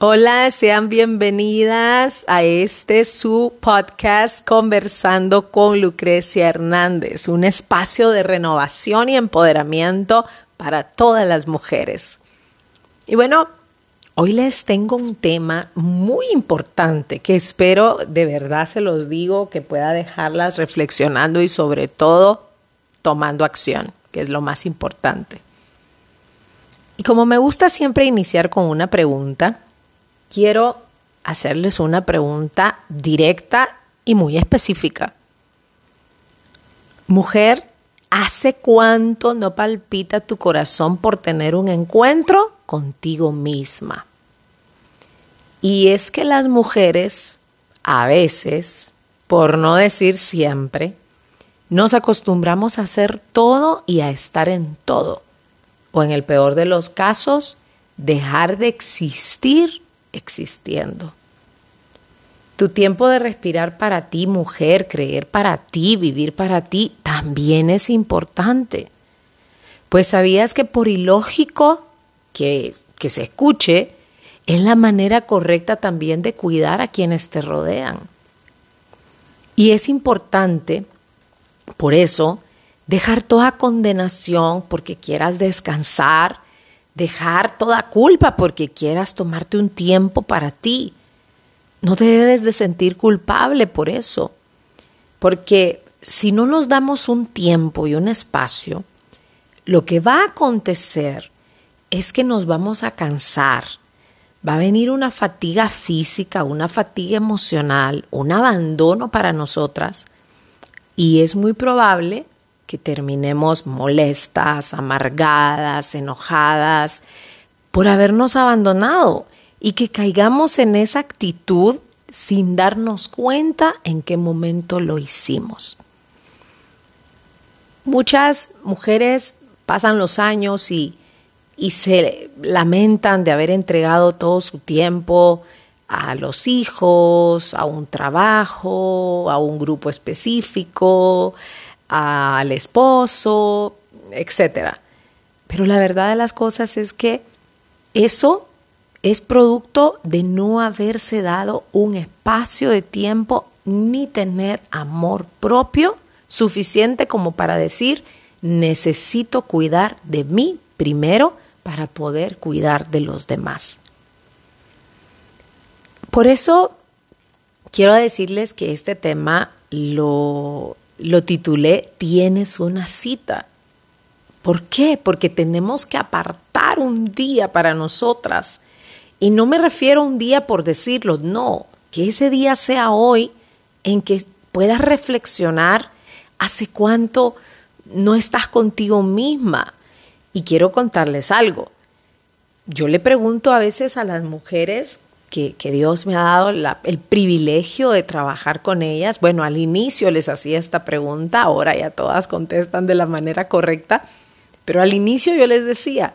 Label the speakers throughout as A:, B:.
A: Hola, sean bienvenidas a este su podcast Conversando con Lucrecia Hernández, un espacio de renovación y empoderamiento para todas las mujeres. Y bueno, hoy les tengo un tema muy importante que espero de verdad se los digo que pueda dejarlas reflexionando y sobre todo tomando acción, que es lo más importante. Y como me gusta siempre iniciar con una pregunta, quiero hacerles una pregunta directa y muy específica. Mujer, ¿hace cuánto no palpita tu corazón por tener un encuentro contigo misma? Y es que las mujeres, a veces, por no decir siempre, nos acostumbramos a hacer todo y a estar en todo. O en el peor de los casos, dejar de existir existiendo. Tu tiempo de respirar para ti, mujer, creer para ti, vivir para ti, también es importante. Pues sabías que por ilógico que, que se escuche, es la manera correcta también de cuidar a quienes te rodean. Y es importante, por eso, dejar toda condenación porque quieras descansar, dejar toda culpa porque quieras tomarte un tiempo para ti. No te debes de sentir culpable por eso, porque si no nos damos un tiempo y un espacio, lo que va a acontecer es que nos vamos a cansar. Va a venir una fatiga física, una fatiga emocional, un abandono para nosotras y es muy probable que terminemos molestas, amargadas, enojadas por habernos abandonado y que caigamos en esa actitud sin darnos cuenta en qué momento lo hicimos. Muchas mujeres pasan los años y, y se lamentan de haber entregado todo su tiempo a los hijos, a un trabajo, a un grupo específico, al esposo, etcétera. Pero la verdad de las cosas es que eso es producto de no haberse dado un espacio de tiempo ni tener amor propio suficiente como para decir, necesito cuidar de mí primero para poder cuidar de los demás. Por eso quiero decirles que este tema lo lo titulé Tienes una cita. ¿Por qué? Porque tenemos que apartar un día para nosotras. Y no me refiero a un día por decirlo, no, que ese día sea hoy en que puedas reflexionar hace cuánto no estás contigo misma. Y quiero contarles algo. Yo le pregunto a veces a las mujeres que, Dios me ha dado el privilegio de trabajar con ellas. Bueno, al inicio les hacía esta pregunta, ahora ya todas contestan de la manera correcta, pero al inicio yo les decía,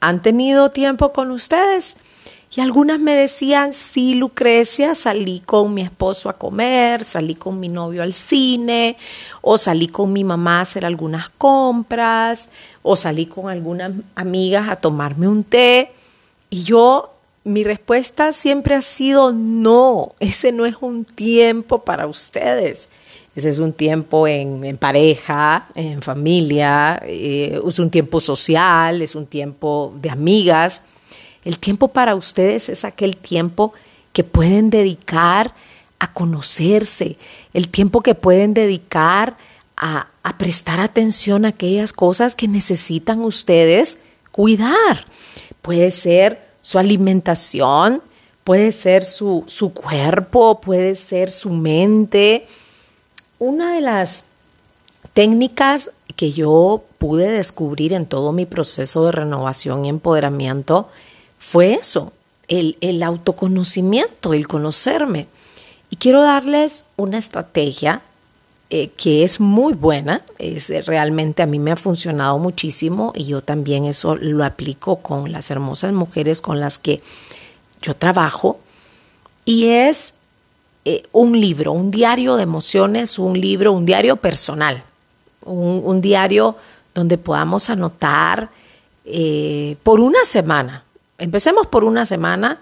A: ¿han tenido tiempo con ustedes? Y algunas me decían, sí, Lucrecia, salí con mi esposo a comer, salí con mi novio al cine, o salí con mi mamá a hacer algunas compras, o salí con algunas amigas a tomarme un té. Y yo mi respuesta siempre ha sido no, ese no es un tiempo para ustedes. Ese es un tiempo en, pareja, en familia, eh, es un tiempo social, es un tiempo de amigas. El tiempo para ustedes es aquel tiempo que pueden dedicar a conocerse, el tiempo que pueden dedicar a, a prestar atención a aquellas cosas que necesitan ustedes cuidar. Puede ser su alimentación, puede ser su, su cuerpo, puede ser su mente. Una de las técnicas que yo pude descubrir en todo mi proceso de renovación y empoderamiento fue eso, el, el, autoconocimiento, el conocerme. Y quiero darles una estrategia eh, que es muy buena, es, eh, realmente a mí me ha funcionado muchísimo y yo también eso lo aplico con las hermosas mujeres con las que yo trabajo y es eh, un libro, un diario de emociones, un libro, un diario personal, un, diario donde podamos anotar por una semana. Empecemos por una semana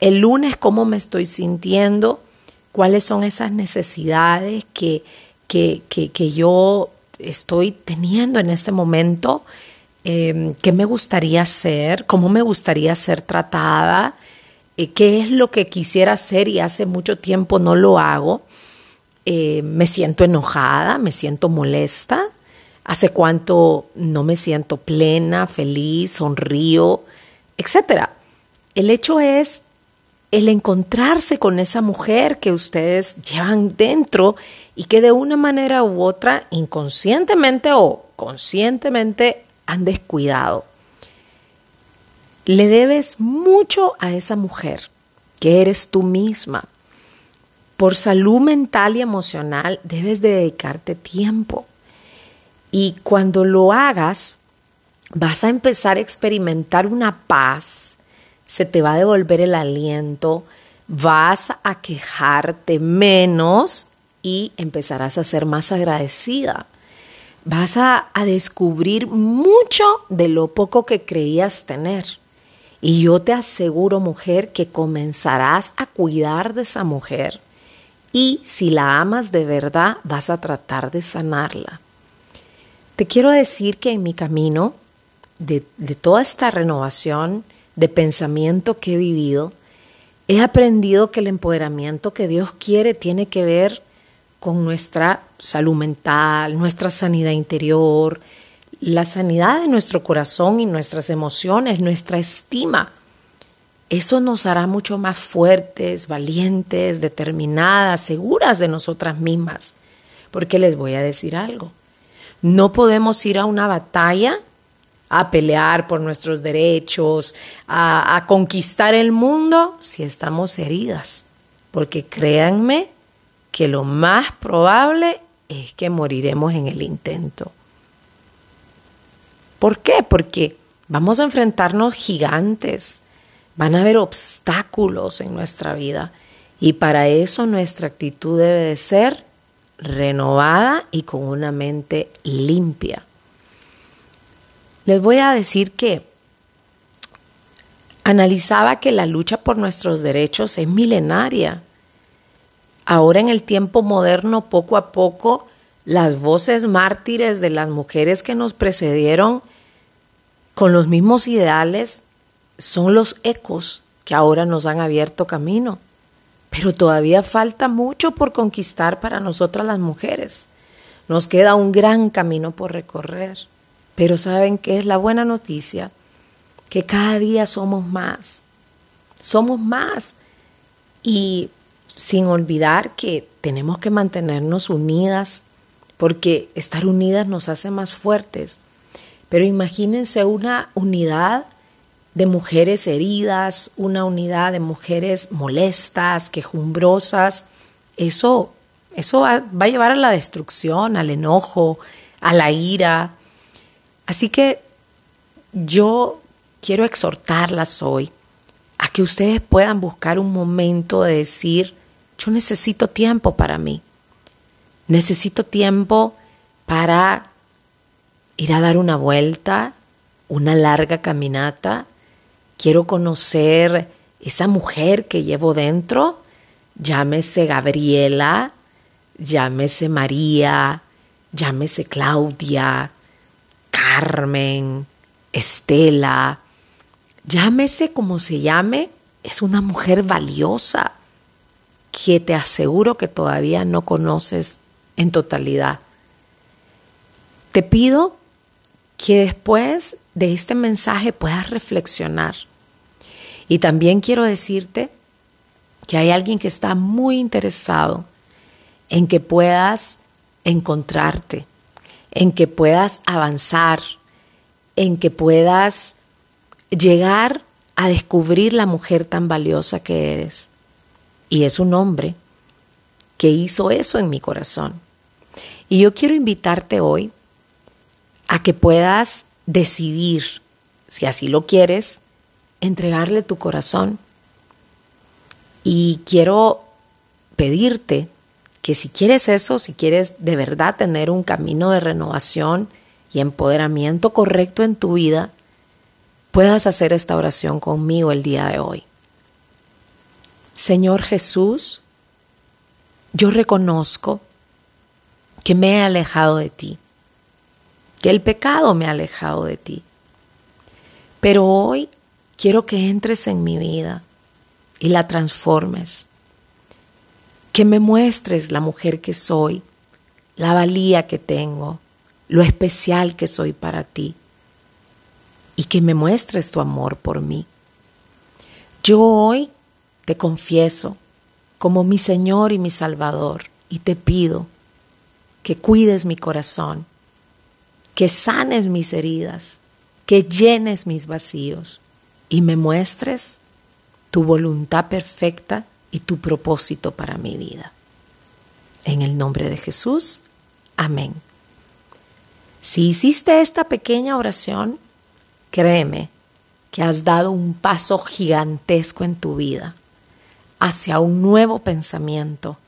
A: el lunes cómo me estoy sintiendo, cuáles son esas necesidades que, que, que, yo estoy teniendo en este momento, eh, qué me gustaría hacer, cómo me gustaría ser tratada, eh, qué es lo que quisiera hacer y hace mucho tiempo no lo hago. Eh, me siento enojada, me siento molesta, hace cuánto no me siento plena, feliz, sonrío, etc. El hecho es el encontrarse con esa mujer que ustedes llevan dentro y que de una manera u otra, inconscientemente o conscientemente, han descuidado. Le debes mucho a esa mujer, que eres tú misma. Por salud mental y emocional debes dedicarte tiempo. Y cuando lo hagas, vas a empezar a experimentar una paz, se te va a devolver el aliento, vas a quejarte menos y empezarás a ser más agradecida. Vas a, a descubrir mucho de lo poco que creías tener. Y yo te aseguro, mujer, que comenzarás a cuidar de esa mujer. Y si la amas de verdad, vas a tratar de sanarla. Te quiero decir que en mi camino de, de toda esta renovación de pensamiento que he vivido, he aprendido que el empoderamiento que Dios quiere tiene que ver con nuestra salud mental, nuestra sanidad interior, la sanidad de nuestro corazón y nuestras emociones, nuestra estima. Eso nos hará mucho más fuertes, valientes, determinadas, seguras de nosotras mismas. Porque les voy a decir algo. No podemos ir a una batalla a pelear por nuestros derechos, a, a conquistar el mundo si estamos heridas. Porque créanme que lo más probable es que moriremos en el intento. ¿Por qué? Porque vamos a enfrentarnos gigantes, van a haber obstáculos en nuestra vida y para eso nuestra actitud debe de ser renovada y con una mente limpia. Les voy a decir que analizaba que la lucha por nuestros derechos es milenaria. Ahora en el tiempo moderno, poco a poco, las voces mártires de las mujeres que nos precedieron con los mismos ideales son los ecos que ahora nos han abierto camino. Pero todavía falta mucho por conquistar para nosotras las mujeres. Nos queda un gran camino por recorrer. Pero ¿saben qué es la buena noticia? Que cada día somos más. Somos más. Y sin olvidar que tenemos que mantenernos unidas, porque estar unidas nos hace más fuertes. Pero imagínense una unidad de mujeres heridas, una unidad de mujeres molestas, quejumbrosas. Eso, eso va, va a llevar a la destrucción, al enojo, a la ira. Así que yo quiero exhortarlas hoy a que ustedes puedan buscar un momento de decir, yo necesito tiempo para mí. Necesito tiempo para ir a dar una vuelta, una larga caminata. Quiero conocer esa mujer que llevo dentro, llámese Gabriela, llámese María, llámese Claudia, Carmen, Estela, llámese como se llame, es una mujer valiosa que te aseguro que todavía no conoces en totalidad. Te pido que después de este mensaje puedas reflexionar. Y también quiero decirte que hay alguien que está muy interesado en que puedas encontrarte, en que puedas avanzar, en que puedas llegar a descubrir la mujer tan valiosa que eres. Y es un hombre que hizo eso en mi corazón. Y yo quiero invitarte hoy a que puedas decidir, si así lo quieres, entregarle tu corazón. Y quiero pedirte que si quieres eso, si quieres de verdad tener un camino de renovación y empoderamiento correcto en tu vida, puedas hacer esta oración conmigo el día de hoy. Señor Jesús, yo reconozco que me he alejado de ti, que el pecado me ha alejado de ti. Pero hoy quiero que entres en mi vida y la transformes, que me muestres la mujer que soy, la valía que tengo, lo especial que soy para ti y que me muestres tu amor por mí. Yo hoy te confieso como mi Señor y mi Salvador y te pido que cuides mi corazón, que sanes mis heridas, que llenes mis vacíos y me muestres tu voluntad perfecta y tu propósito para mi vida. En el nombre de Jesús, amén. Si hiciste esta pequeña oración, créeme que has dado un paso gigantesco en tu vida hacia un nuevo pensamiento,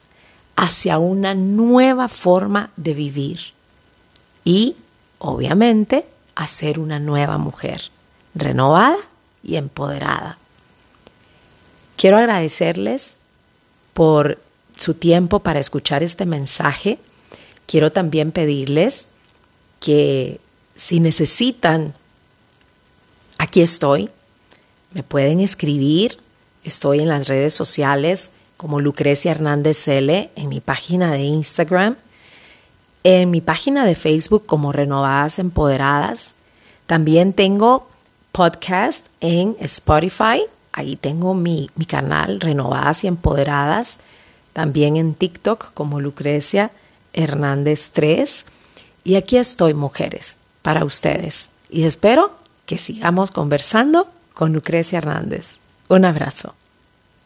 A: hacia una nueva forma de vivir y, obviamente, a ser una nueva mujer, renovada y empoderada. Quiero agradecerles por su tiempo para escuchar este mensaje. Quiero también pedirles que si necesitan, aquí estoy, me pueden escribir, estoy en las redes sociales como Lucrecia Hernández L en mi página de Instagram, en mi página de Facebook como Renovadas Empoderadas. También tengo podcast en Spotify, ahí tengo mi, mi canal Renovadas y Empoderadas. También en TikTok como Lucrecia Hernández 3. Y aquí estoy, mujeres, para ustedes. Y espero que sigamos conversando con Lucrecia Hernández. Un abrazo.